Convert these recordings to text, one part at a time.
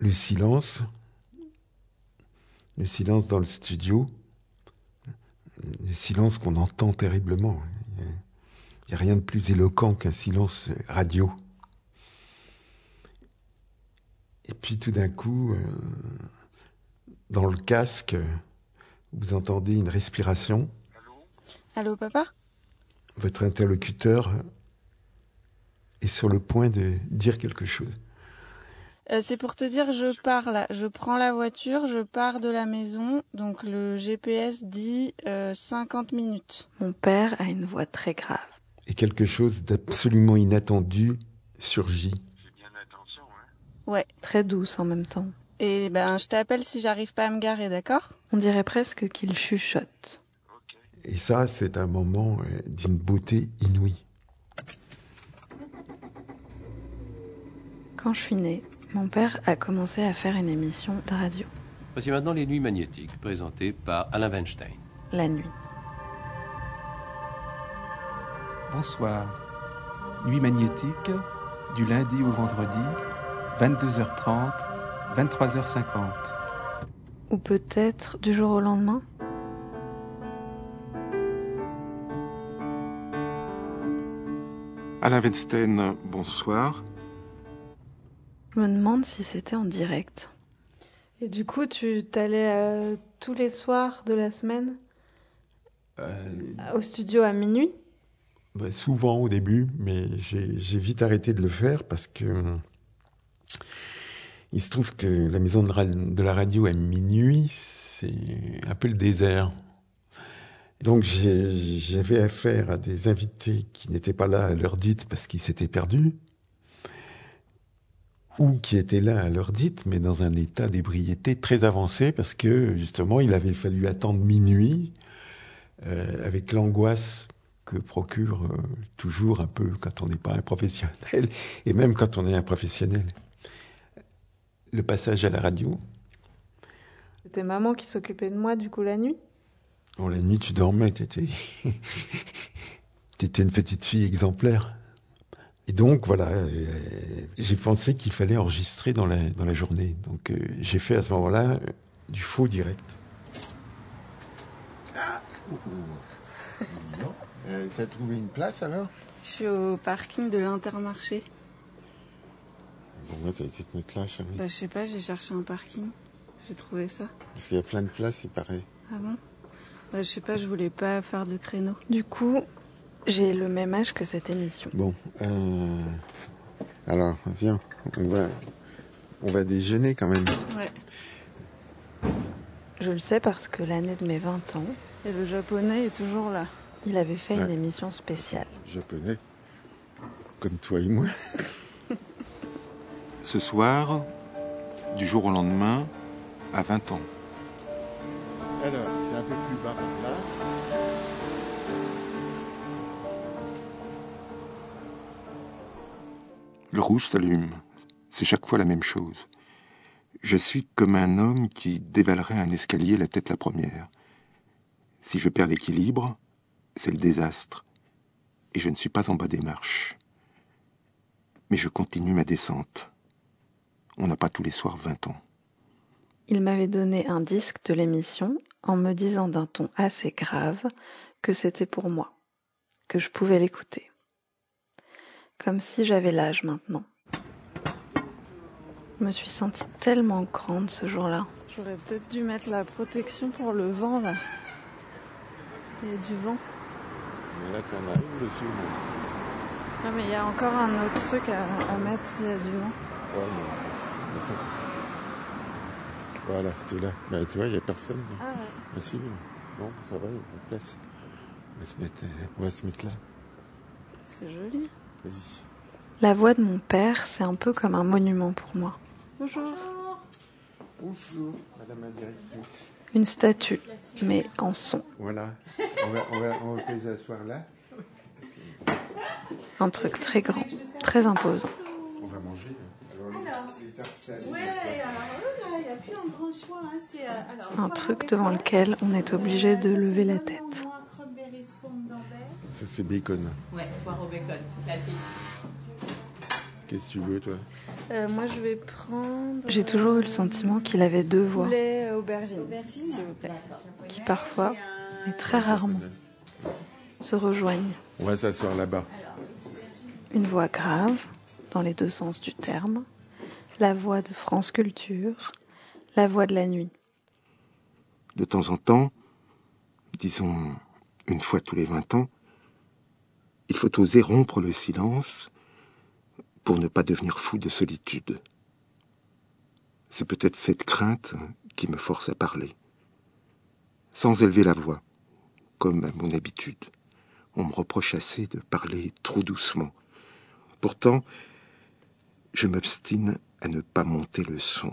le silence, le silence dans le studio, le silence qu'on entend terriblement. Il n'y a rien de plus éloquent qu'un silence radio. Et puis tout d'un coup, euh, dans le casque, vous entendez une respiration. Allô, papa? Votre interlocuteur est sur le point de dire quelque chose. Euh, c'est pour te dire, je pars là. Je prends la voiture, je pars de la maison. Donc le GPS dit 50 euh, minutes. Mon père a une voix très grave. Et quelque chose d'absolument inattendu surgit. Fais bien attention, hein Ouais. Très douce en même temps. Et ben, je t'appelle si j'arrive pas à me garer, d'accord? On dirait presque qu'il chuchote. Et ça, c'est un moment euh, d'une beauté inouïe. Quand je suis née, mon père a commencé à faire une émission de radio. Voici maintenant les Nuits magnétiques, présentées par Alain Weinstein. La nuit. Bonsoir. Nuit magnétique, du lundi au vendredi, 22h30, 23h50. Ou peut-être du jour au lendemain? Alain Weinstein, bonsoir. Je me demande si c'était en direct. Et du coup, tu t'allais euh, tous les soirs de la semaine? Euh, au studio à minuit? bah, souvent au début, mais j'ai vite arrêté de le faire parce que euh, il se trouve que la maison de, ra- de la radio à minuit, c'est un peu le désert. Donc j'avais affaire à des invités qui n'étaient pas là à l'heure dite parce qu'ils s'étaient perdus, ou qui étaient là à l'heure dite, mais dans un état d'ébriété très avancé parce que justement il avait fallu attendre minuit euh, avec l'angoisse que procure euh, toujours un peu quand on n'est pas un professionnel, et même quand on est un professionnel. Le passage à la radio, C'était maman qui s'occupait de moi, du coup, la nuit? Bon, la nuit tu dormais, t'étais, t'étais une petite fille exemplaire. Et donc voilà, euh, j'ai pensé qu'il fallait enregistrer dans la, dans la journée. Donc euh, j'ai fait à ce moment-là euh, du faux direct. Euh, T'as trouvé une place alors? Je suis au parking de l'Intermarché. Bon, moi, t'as été te mettre là, chérie. Bah, je sais pas, j'ai cherché un parking. J'ai trouvé ça. Parce qu'il y a plein de places, il paraît. Ah bon? Bah, je sais pas, je voulais pas faire de créneau. Du coup, j'ai le même âge que cette émission. Bon, euh... alors, viens, on va, on va déjeuner quand même. Ouais. Je le sais parce que l'année de mes 20 ans, Et le japonais est toujours là. il avait fait une émission spéciale. Japonais, comme toi et moi. Ce soir, du jour au lendemain, à 20 ans. Rouge s'allume. C'est chaque fois la même chose. Je suis comme un homme qui dévalerait un escalier la tête la première. Si je perds l'équilibre, c'est le désastre. Et je ne suis pas en bas des marches. Mais je continue ma descente. On n'a pas tous les soirs 20 ans. Il m'avait donné un disque de l'émission en me disant d'un ton assez grave que c'était pour moi, que je pouvais l'écouter. Comme si j'avais l'âge maintenant. Je me suis sentie tellement grande ce jour-là. J'aurais peut-être dû mettre la protection pour le vent, là. Il y a du vent. Mais là, t'en as une dessus. Ah, mais il y a encore un autre truc à, à mettre s'il y a du vent. Voilà, c'est là. Bah, tu vois, il n'y a personne. Ah ouais. Ah, si, bon, ça va, il y a de la place. On va se mettre, on va se mettre là. C'est joli. Vas-y. La voix de mon père, c'est un peu comme un monument pour moi. Bonjour. Bonjour, madame la directrice. Une statue, mais en son. Voilà. On va, on va, on va les asseoir là. Un truc très grand, très imposant. On va manger. Alors, les- les tartes salées. il n'y a plus un grand choix. C'est, alors, Un truc devant lequel on est obligé de lever la tête. Ça, c'est bacon. Ouais, poire au bacon, classique. Qu'est-ce que tu veux, toi? Euh, moi, je vais prendre. J'ai toujours eu le sentiment qu'il avait deux voix. Poulet euh, aubergine, s'il vous plaît. Qui parfois, mais très rarement, se rejoignent. On va s'asseoir là-bas. Une voix grave, dans les deux sens du terme, la voix de France Culture, la voix de la nuit. De temps en temps, disons une fois tous les vingt ans, il faut oser rompre le silence pour ne pas devenir fou de solitude. C'est peut-être cette crainte qui me force à parler. Sans élever la voix, comme à mon habitude. On me reproche assez de parler trop doucement. Pourtant, je m'obstine à ne pas monter le son.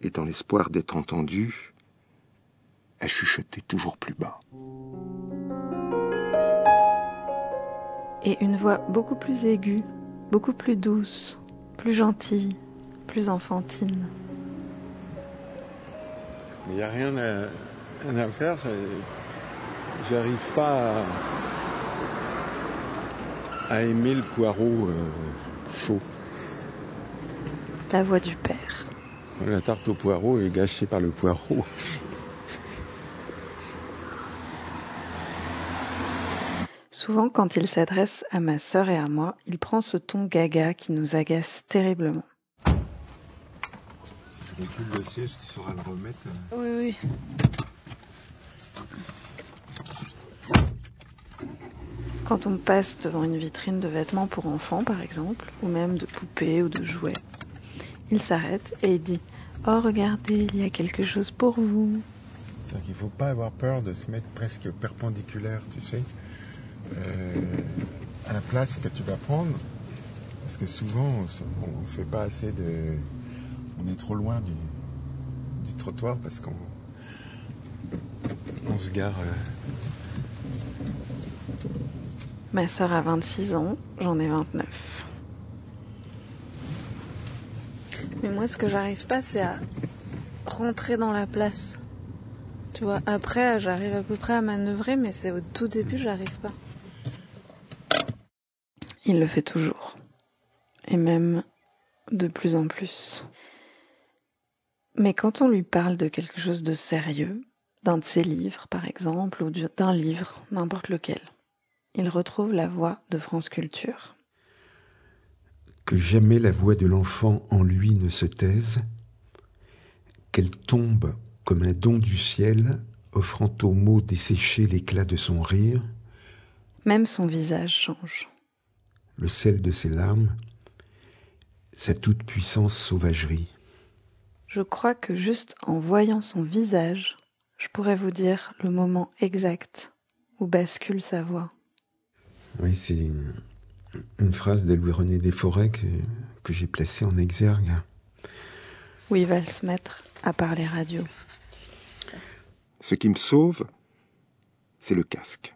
Et dans l'espoir d'être entendu, à chuchoter toujours plus bas. Et une voix beaucoup plus aiguë, beaucoup plus douce, plus gentille, plus enfantine. Il n'y a rien à, rien à faire. J'arrive pas à, à aimer le poireau euh, chaud. La voix du père. La tarte au poireau est gâchée par le poireau. Souvent, quand il s'adresse à ma sœur et à moi, il prend ce ton gaga qui nous agace terriblement. Je recule le siège, tu sauras le remettre. Oui, oui. Quand on passe devant une vitrine de vêtements pour enfants, par exemple, ou même de poupées ou de jouets, il s'arrête et il dit Oh, regardez, il y a quelque chose pour vous. C'est-à-dire qu'il ne faut pas avoir peur de se mettre presque perpendiculaire, tu sais, à la place que tu vas prendre. Parce que souvent, on ne fait pas assez de. On est trop loin du, trottoir parce qu'on on se gare. euh, Ma sœur a 26 ans, j'en ai 29. Mais moi, ce que j'arrive pas, c'est à rentrer dans la place. Tu vois, après, j'arrive à peu près à manœuvrer, mais c'est au tout début, j'arrive pas. Il le fait toujours. Et même de plus en plus. Mais quand on lui parle de quelque chose de sérieux, d'un de ses livres, par exemple, ou du- d'un livre, n'importe lequel, il retrouve la voix de France Culture. que jamais la voix de l'enfant en lui ne se taise, qu'elle tombe comme un don du ciel, offrant aux mots desséchés l'éclat de son rire, Même son visage change. Le sel de ses larmes, sa toute-puissance sauvagerie. Je crois que juste en voyant son visage, je pourrais vous dire le moment exact où bascule sa voix. Oui, c'est une, une phrase de Louis-René Desforêts que, que j'ai placée en exergue. Où il va se mettre à parler radio. Ce qui me sauve, c'est le casque.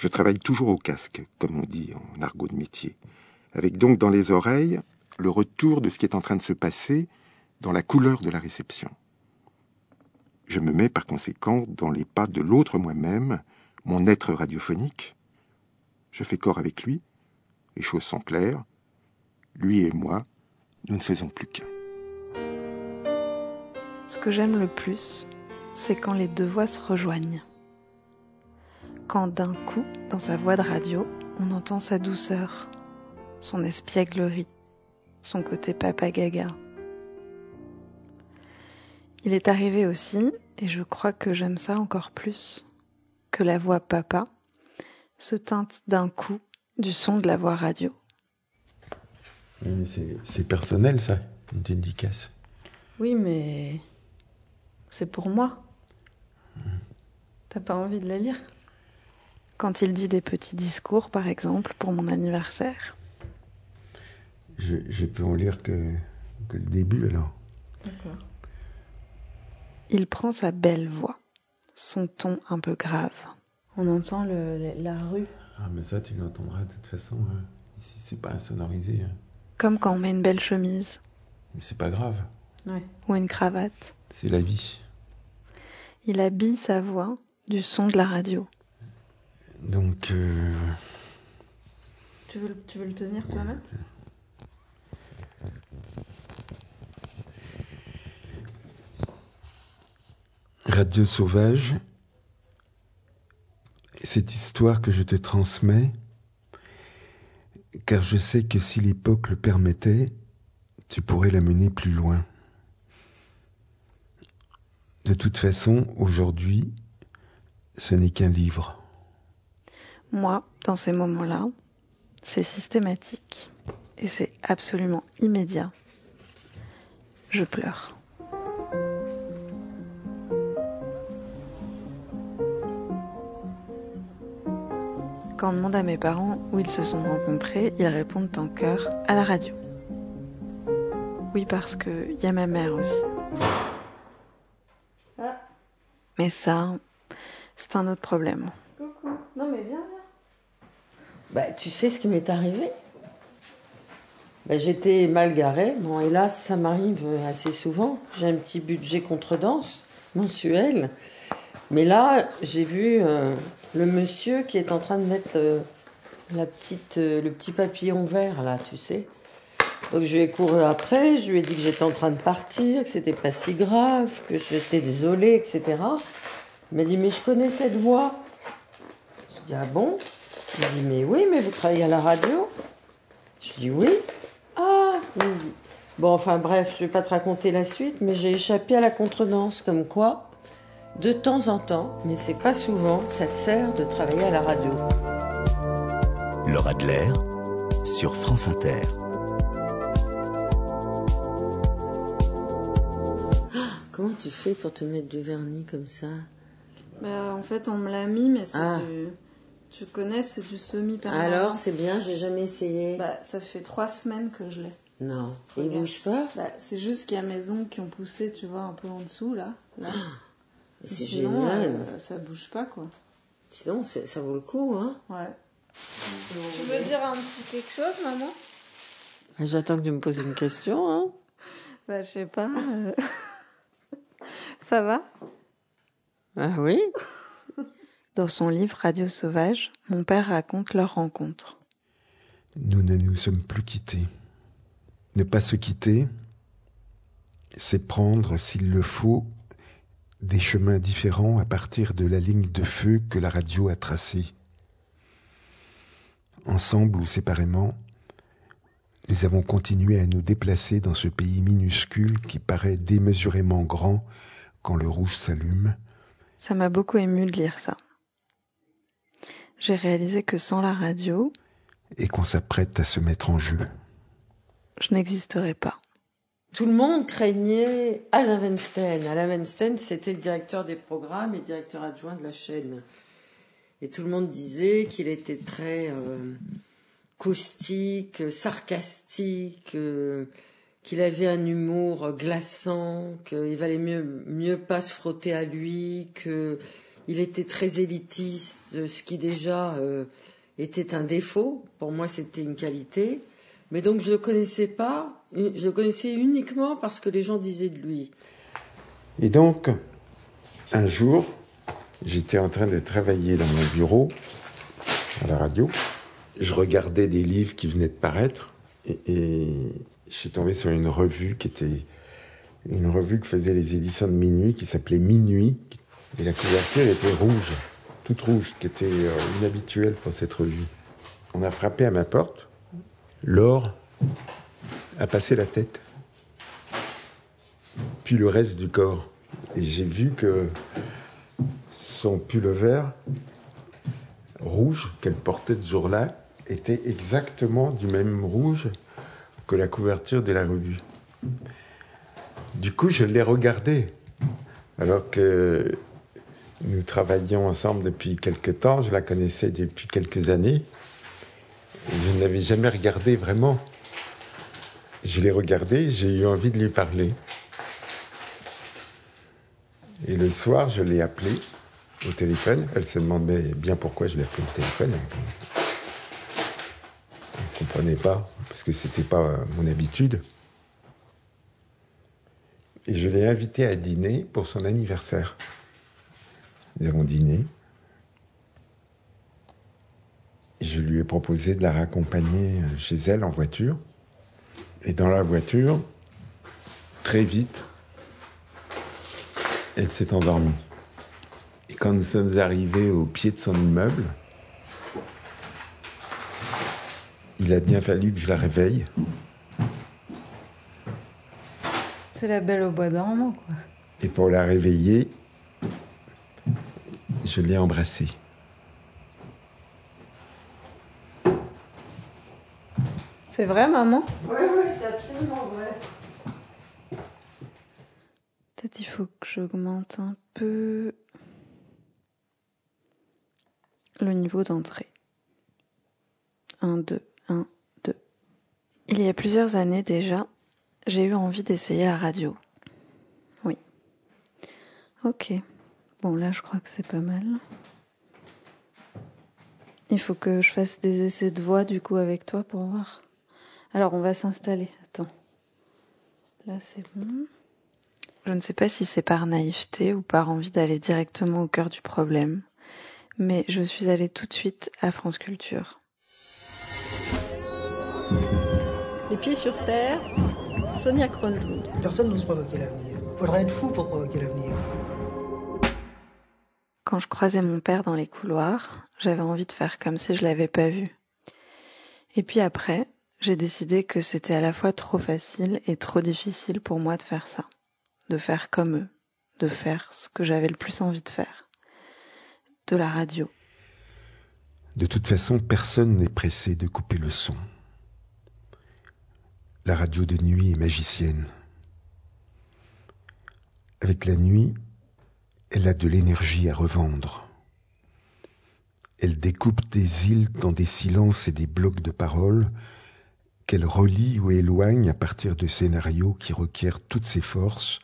Je travaille toujours au casque, comme on dit en argot de métier, avec donc dans les oreilles le retour de ce qui est en train de se passer dans la couleur de la réception. Je me mets par conséquent dans les pas de l'autre moi-même, mon être radiophonique. Je fais corps avec lui, les choses sont claires. Lui et moi, nous ne faisons plus qu'un. Ce que j'aime le plus, c'est quand les deux voix se rejoignent. Quand d'un coup, dans sa voix de radio, on entend sa douceur, son espièglerie, son côté papa gaga. Il est arrivé aussi, et je crois que j'aime ça encore plus, que la voix papa se teinte d'un coup du son de la voix radio. C'est personnel, ça, une dédicace. Oui, mais c'est pour moi. T'as pas envie de la lire? Quand il dit des petits discours, par exemple, pour mon anniversaire. Je, je peux en lire que, que le début, alors. Il prend sa belle voix, son ton un peu grave. On entend le- le- la rue. Ah, mais ça, tu l'entendras de toute façon. hein. Ici, c'est pas insonorisé. hein. Comme quand on met une belle chemise Mais c'est pas grave. ou une cravate. C'est la vie. Il habille sa voix du son de la radio. Donc, euh, Tu veux, tu veux le tenir toi-même? Radio Sauvage, cette histoire que je te transmets, car je sais que si l'époque le permettait, tu pourrais la mener plus loin. De toute façon, aujourd'hui, ce n'est qu'un livre. Moi, dans ces moments-là, c'est systématique et c'est absolument immédiat. Je pleure. Quand on demande à mes parents où ils se sont rencontrés, ils répondent en chœur à la radio. Oui, parce qu'il y a ma mère aussi. Mais ça, c'est un autre problème. Coucou. Non mais viens, viens. Bah, tu sais ce qui m'est arrivé? Bah, J'étais mal garée. Bon, hélas, ça m'arrive assez souvent. J'ai un petit budget contre-danse mensuel. Mais là, j'ai vu euh, le monsieur qui est en train de mettre euh, la petite, euh, le petit papillon vert, là, tu sais. Donc je lui ai couru après, je lui ai dit que j'étais en train de partir, que c'était pas si grave, que j'étais désolée, etc. Il m'a dit, mais je connais cette voix. Je dis, ah bon? Il m'a dit, mais oui, mais vous travaillez à la radio Je dis, oui. Ah oui. Bon, enfin bref, je vais pas te raconter la suite, mais j'ai échappé à la contredanse, comme quoi, de temps en temps, mais c'est pas souvent, ça sert de travailler à la radio. Laura Adler sur France Inter. Comment tu fais pour te mettre du vernis comme ça? Bah, en fait, on me l'a mis, mais c'est Ah. du. Tu connais, c'est du semi-permanent. Alors, c'est bien, j'ai jamais essayé. Bah, ça fait trois semaines que je l'ai. non, il bouge pas? Bah, c'est juste qu'il y a mes ongles qui ont poussé, tu vois, un peu en dessous, là. là. C'est Sinon, génial. euh, ça bouge pas, quoi. Dis donc, c'est- ça vaut le coup, hein Ouais. Tu veux dire un petit quelque chose, maman? J'attends que tu me poses une question, hein Bah, je sais pas. euh. Ça va? Ah oui? Dans son livre Radio Sauvage, mon père raconte leur rencontre. Nous ne nous sommes plus quittés. Ne pas se quitter, c'est prendre, s'il le faut, des chemins différents à partir de la ligne de feu que la radio a tracée. Ensemble ou séparément, nous avons continué à nous déplacer dans ce pays minuscule qui paraît démesurément grand quand le rouge s'allume, Ça m'a beaucoup ému de lire ça. J'ai réalisé que sans la radio, et qu'on s'apprête à se mettre en jeu. je n'existerais pas. Tout le monde craignait Alain Weinstein. Alain Weinstein, c'était le directeur des programmes et directeur adjoint de la chaîne. Et tout le monde disait qu'il était très euh, caustique, sarcastique, euh, qu'il avait un humour glaçant, qu'il valait mieux, mieux pas se frotter à lui, qu'il était très élitiste, ce qui déjà euh, était un défaut. Pour moi, c'était une qualité. Mais donc, je le connaissais pas. Je le connaissais uniquement parce que les gens disaient de lui. Et donc, un jour, j'étais en train de travailler dans mon bureau, à la radio. Je regardais des livres qui venaient de paraître et, et je suis tombé sur une revue qui était une revue que faisaient les éditions de Minuit qui s'appelait Minuit. Et la couverture était rouge, toute rouge, qui était euh, inhabituelle pour cette revue. On a frappé à ma porte. Laure a passé la tête puis le reste du corps. Et j'ai vu que son pull vert rouge qu'elle portait ce jour-là était exactement du même rouge que la couverture de la revue. Du coup, je l'ai regardé. Alors que nous travaillions ensemble depuis quelque temps, je la connaissais depuis quelques années. Je ne l'avais jamais regardée vraiment. Je l'ai regardée, j'ai eu envie de lui parler. Et le soir, je l'ai appelée au téléphone. Elle se demandait bien pourquoi je l'ai appelée au téléphone. Elle ne comprenait pas, parce que c'était pas euh, mon habitude. Et je l'ai invitée à dîner pour son anniversaire. Nous avons dîné. Et je lui ai proposé de la raccompagner chez elle en voiture. Et dans la voiture, très vite, elle s'est endormie. Et quand nous sommes arrivés au pied de son immeuble, il a bien fallu que je la réveille. C'est la belle au bois dormant, quoi. Et pour la réveiller, je l'ai embrassée. C'est vrai, maman? Oui, oui, c'est absolument vrai. Peut-être il faut que j'augmente un peu le niveau d'entrée. 1, 2, 1, 2. Il y a plusieurs années déjà, j'ai eu envie d'essayer la radio. Oui. Ok. Bon, là, je crois que c'est pas mal. Il faut que je fasse des essais de voix, du coup, avec toi pour voir. Alors, on va s'installer. Attends. Là, c'est bon. Je ne sais pas si c'est par naïveté ou par envie d'aller directement au cœur du problème, mais je suis allée tout de suite à France Culture. Les pieds sur terre, Sonia Kronlund. Personne n'ose provoquer l'avenir. Faudrait être fou pour provoquer l'avenir. Quand je croisais mon père dans les couloirs, j'avais envie de faire comme si je l'avais pas vu. Et puis après, j'ai décidé que c'était à la fois trop facile et trop difficile pour moi de faire ça. De faire comme eux. De faire ce que j'avais le plus envie de faire. De la radio. De toute façon, personne n'est pressé de couper le son. La radio de nuit est magicienne. Avec la nuit, elle a de l'énergie à revendre. Elle découpe des îles dans des silences et des blocs de paroles qu'elle relie ou éloigne à partir de scénarios qui requièrent toutes ses forces,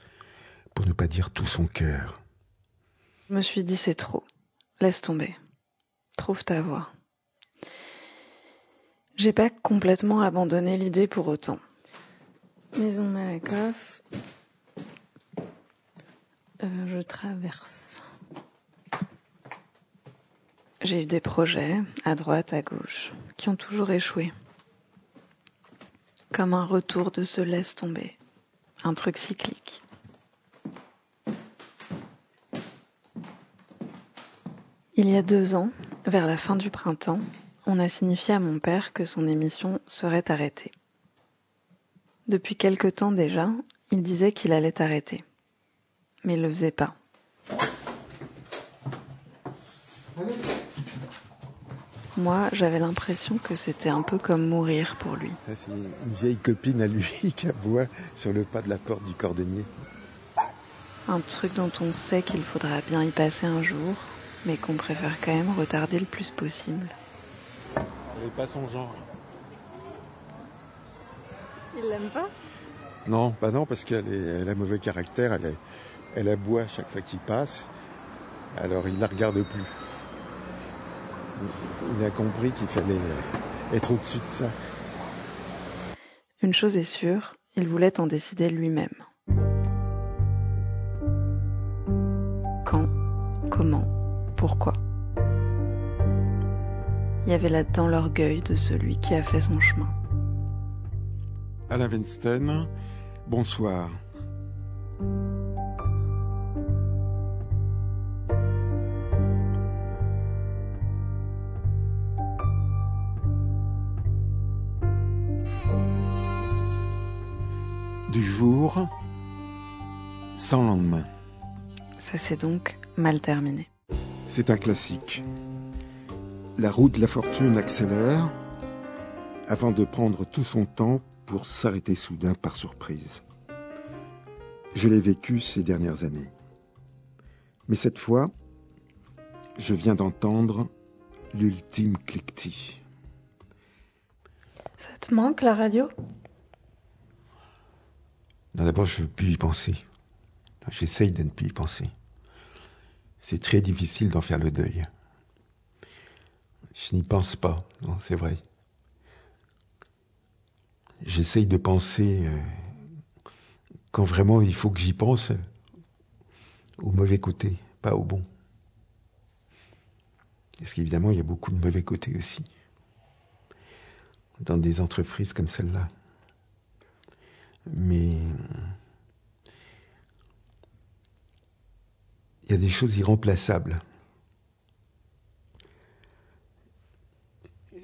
pour ne pas dire tout son cœur. Je me suis dit c'est trop. Laisse tomber. Trouve ta voix. J'ai pas complètement abandonné l'idée pour autant. Maison Malakoff. Euh, je traverse. J'ai eu des projets, à droite, à gauche, qui ont toujours échoué. Comme un retour de ce laisse tomber. Un truc cyclique. Il y a deux ans, vers la fin du printemps, on a signifié à mon père que son émission serait arrêtée. Depuis quelque temps déjà, il disait qu'il allait arrêter. Mais il le faisait pas. Moi, j'avais l'impression que c'était un peu comme mourir pour lui. C'est une vieille copine à lui qui aboie sur le pas de la porte du cordonnier. Un truc dont on sait qu'il faudra bien y passer un jour, mais qu'on préfère quand même retarder le plus possible. Elle n'est pas son genre. Il l'aime pas? Non, bah non, parce qu'elle elle a mauvais caractère, elle, est- elle aboie chaque fois qu'il passe, alors il la regarde plus. Il- Il a compris qu'il fallait être au-dessus de ça. Une chose est sûre, il voulait en décider lui-même. Quand, comment, pourquoi. Il y avait là-dedans l'orgueil de celui qui a fait son chemin. Alain Weinstein, bonsoir. Jour, sans lendemain. Ça s'est donc mal terminé. C'est un classique. La roue de la fortune accélère avant de prendre tout son temps pour s'arrêter soudain par surprise. Je l'ai vécu ces dernières années. Mais cette fois, je viens d'entendre l'ultime cliquetis. Ça te manque la radio? D'abord, je ne veux plus y penser. J'essaye de ne plus y penser. C'est très difficile d'en faire le deuil. Je n'y pense pas, c'est vrai. J'essaye de penser euh, quand vraiment il faut que j'y pense au mauvais côté, pas au bon. Parce qu'évidemment, il y a beaucoup de mauvais côtés aussi. Dans des entreprises comme celle-là. Mais il y a des choses irremplaçables.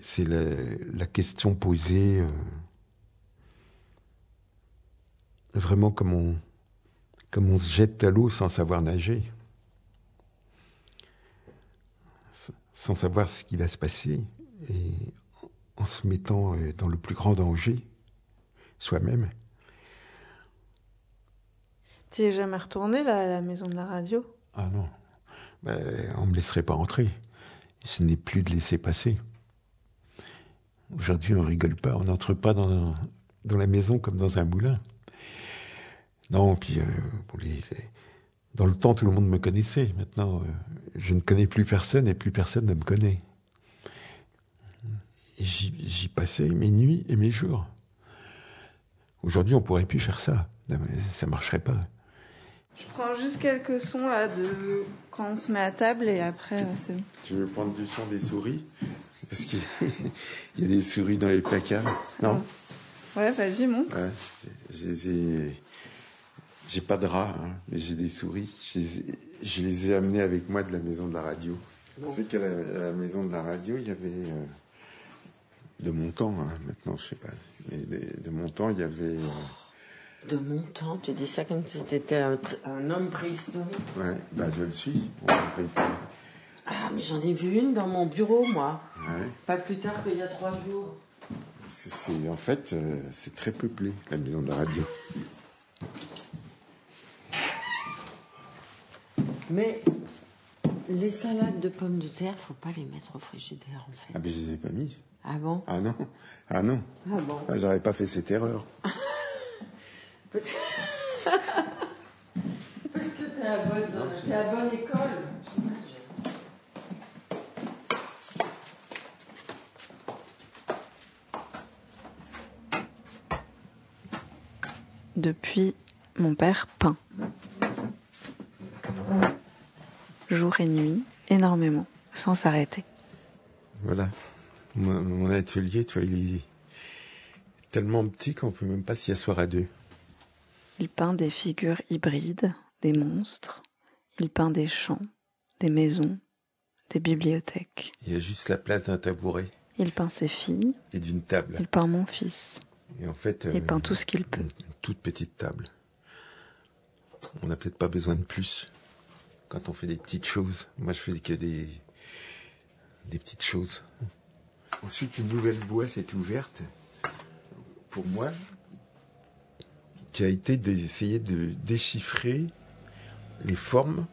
C'est la, question posée euh, vraiment comme on, comme on se jette à l'eau sans savoir nager, sans savoir ce qui va se passer, et en se mettant euh, dans le plus grand danger, soi-même. Tu es jamais retourné là, à la maison de la radio? Ah non, ben, on ne me laisserait pas entrer. Ce n'est plus de laisser passer. Aujourd'hui, on rigole pas, on n'entre pas dans, dans la maison comme dans un moulin. Non, puis euh, dans le temps, tout le monde me connaissait. Maintenant, euh, je ne connais plus personne et plus personne ne me connaît. J'y passais mes nuits et mes jours. Aujourd'hui, on pourrait plus faire ça. Ça marcherait pas. Je prends juste quelques sons là de quand on se met à table et après euh, c'est bon. Tu veux prendre du son des souris? Parce qu'il y a des souris dans les placards. Non? Ouais, vas-y, monte. Ouais. J'ai pas de rats, hein, mais j'ai des souris. Je les, ai... je les, ai, amenées avec moi de la maison de la radio. Tu sais qu'à la, la, maison de la radio, il y avait. Euh, de mon temps, hein, maintenant, je sais pas. Mais de, de, mon temps, il y avait. Euh... De mon temps Tu dis ça comme si tu étais un, un, homme préhistorique Ouais, bah je le suis, homme préhistorique. Ah, mais j'en ai vu une dans mon bureau, moi. Ouais. Pas plus tard qu'il y a trois jours. C'est, en fait, euh, c'est très peuplé, la maison de la radio. Mais les salades de pommes de terre, faut pas les mettre au frigidaire, en fait. Ah, mais je les ai pas mises. Ah bon? Ah non. Ah non. Ah bon ah, J'aurais pas fait cette erreur. Parce que, t'es à, bonne, t'es à bonne école. Depuis, mon père peint. Jour et nuit, énormément, sans s'arrêter. Voilà. Mon, mon, atelier, tu vois, il est tellement petit qu'on peut même pas s'y asseoir à deux. Il peint des figures hybrides, des monstres. Il peint des champs, des maisons, des bibliothèques. Il y a juste la place d'un tabouret. Il peint ses filles. Et d'une table. Il peint mon fils. Et en fait, il euh, peint tout ce qu'il peut. Une, une toute petite table. On n'a peut-être pas besoin de plus quand on fait des petites choses. Moi, je fais que des des petites choses. Ensuite, une nouvelle voie s'est ouverte pour moi, qui a été d'essayer de déchiffrer les formes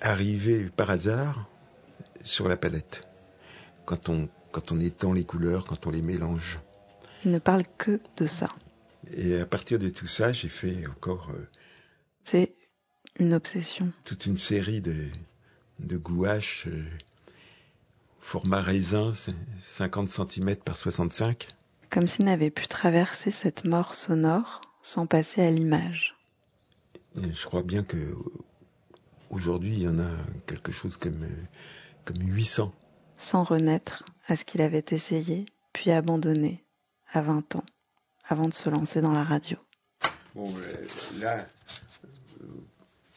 arrivées par hasard sur la palette. Quand on, quand on étend les couleurs, quand on les mélange. Il ne parle que de ça. Et à partir de tout ça, j'ai fait encore. Euh, C'est une obsession. Toute une série de, de gouaches, euh, format raisin, 50 cm par 65. Comme s'il n'avait pu traverser cette mort sonore sans passer à l'image. Je crois bien que aujourd'hui, il y en a quelque chose comme, comme 800. Sans renaître à ce qu'il avait essayé, puis abandonné à 20 ans, avant de se lancer dans la radio. Bon, euh, là,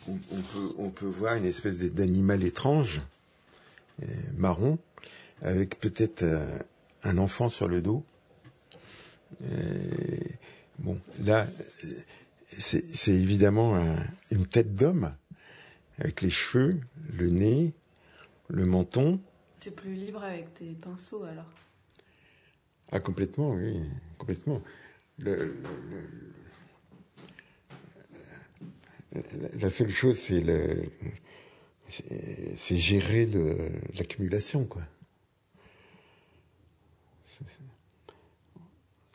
on, on, peut, on peut voir une espèce d'animal étrange, euh, marron, avec peut-être euh, un enfant sur le dos. Et, bon, là, c'est évidemment un, une tête d'homme, avec les cheveux, le nez, le menton. Tu es plus libre avec tes pinceaux alors Ah, complètement, oui, complètement. Le, le, le, la seule chose, c'est gérer l'accumulation, quoi.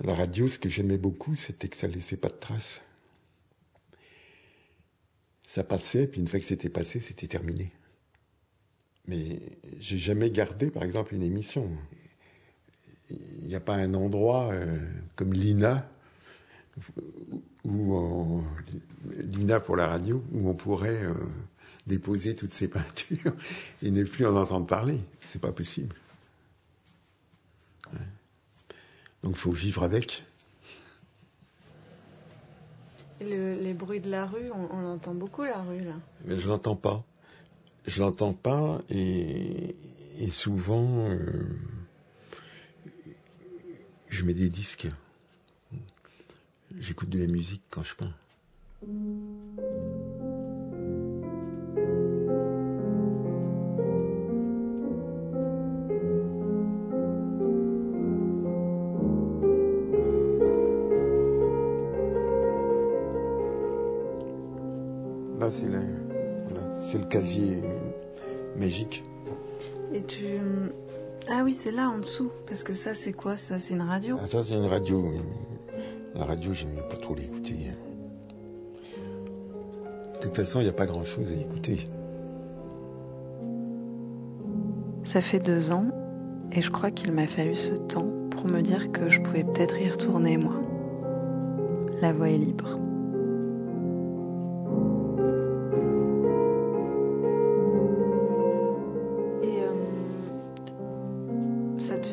La radio, ce que j'aimais beaucoup, c'était que ça laissait pas de traces. Ça passait, puis une fois que c'était passé, c'était terminé. Mais j'ai jamais gardé, par exemple, une émission. Il n'y a pas un endroit euh, comme l'INA, l'INA pour la radio, où on pourrait euh, déposer toutes ces peintures et ne plus en entendre parler. C'est pas possible. Donc il faut vivre avec. Les bruits de la rue, on, on, entend beaucoup la rue là. Mais je l'entends pas. Je l'entends pas et, souvent euh, je mets des disques. J'écoute de la musique quand je peins. Euh, magique. Et tu. Ah oui, c'est là en dessous. Parce que ça, c'est quoi? Ça, c'est une radio? Ah, ça, c'est une radio. La radio, j'aime pas trop l'écouter. De toute façon, il n'y a pas grand-chose à écouter. Ça fait deux ans et je crois qu'il m'a fallu ce temps pour me dire que je pouvais peut-être y retourner moi. La voie est libre.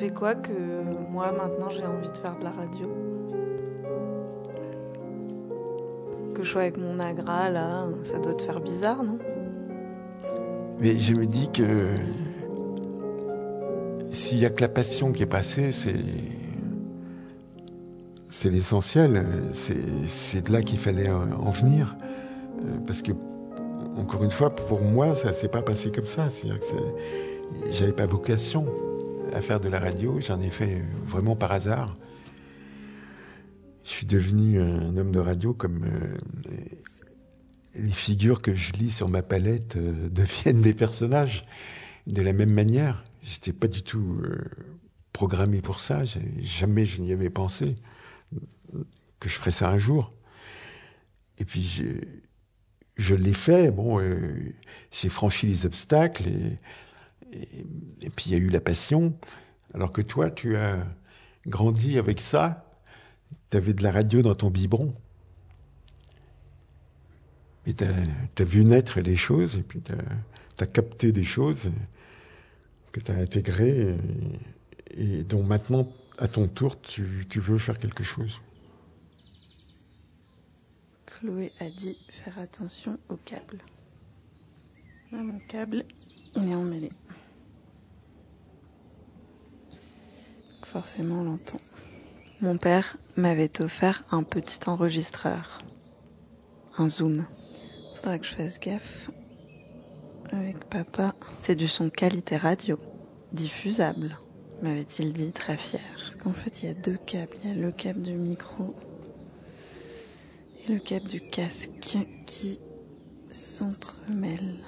Fait quoi que moi maintenant j'ai envie de faire de la radio? Que je sois avec mon agra là, ça doit te faire bizarre, non? Mais je me dis que s'il y a que la passion qui est passée, c'est c'est l'essentiel. C'est de là qu'il fallait en en venir, Euh, parce que encore une fois, pour moi, ça s'est pas passé comme ça. C'est-à-dire que j'avais pas vocation à faire de la radio. J'en ai fait vraiment par hasard. Je suis devenu un homme de radio comme euh, les figures que je lis sur ma palette euh, deviennent des personnages. De la même manière, j'étais pas du tout euh, programmé pour ça. Jamais je n'y avais pensé que je ferais ça un jour. Et puis je, l'ai fait. Bon, j'ai franchi les obstacles et, et, puis il y a eu la passion. Alors que toi, tu as grandi avec ça. Tu avais de la radio dans ton biberon. Et tu as, vu naître les choses, et puis tu as, capté des choses que tu as intégrées, et, et dont maintenant, à ton tour, tu, tu veux faire quelque chose. Chloé a dit faire attention au câble. Là, mon câble, il est emmêlé. Forcément, l'entend. Mon père m'avait offert un petit enregistreur, un zoom. Faudra que je fasse gaffe avec papa. C'est du son qualité radio, diffusable, m'avait-il dit très fier. Parce qu'en fait, il y a deux câbles. Il y a le câble du micro et le câble du casque qui s'entremêlent.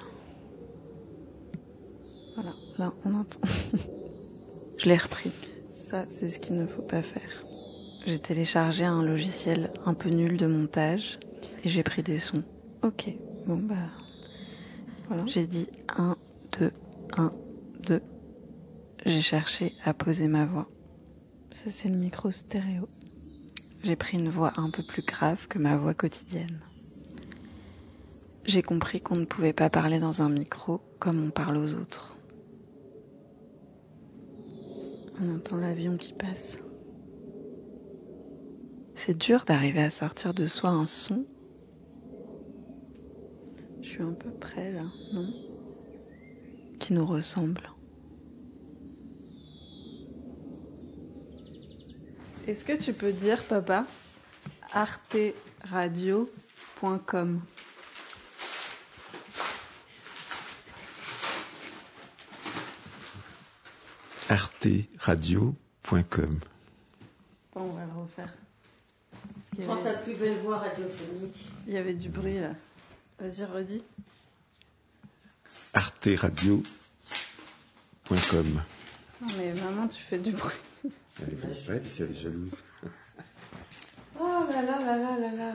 Voilà, là, on entend. Je l'ai repris. Ça, c'est ce qu'il ne faut pas faire. J'ai téléchargé un logiciel un peu nul de montage et j'ai pris des sons. Ok, bon bah. Voilà. J'ai dit 1, 2, 1, 2. J'ai cherché à poser ma voix. Ça, c'est le micro stéréo. J'ai pris une voix un peu plus grave que ma voix quotidienne. J'ai compris qu'on ne pouvait pas parler dans un micro comme on parle aux autres. On entend l'avion qui passe. C'est dur d'arriver à sortir de soi un son. Je suis un peu près là, non? Qui nous ressemble. Est-ce que tu peux dire, papa, arteradio.com arteradio.com On va le refaire. Prends ta plus belle voix radiophonique. Il y avait du bruit là. Vas-y, redis. arteradio.com Non mais maman, tu fais du bruit. Elle est, ouais, elle est jalouse. Oh là là là là là là.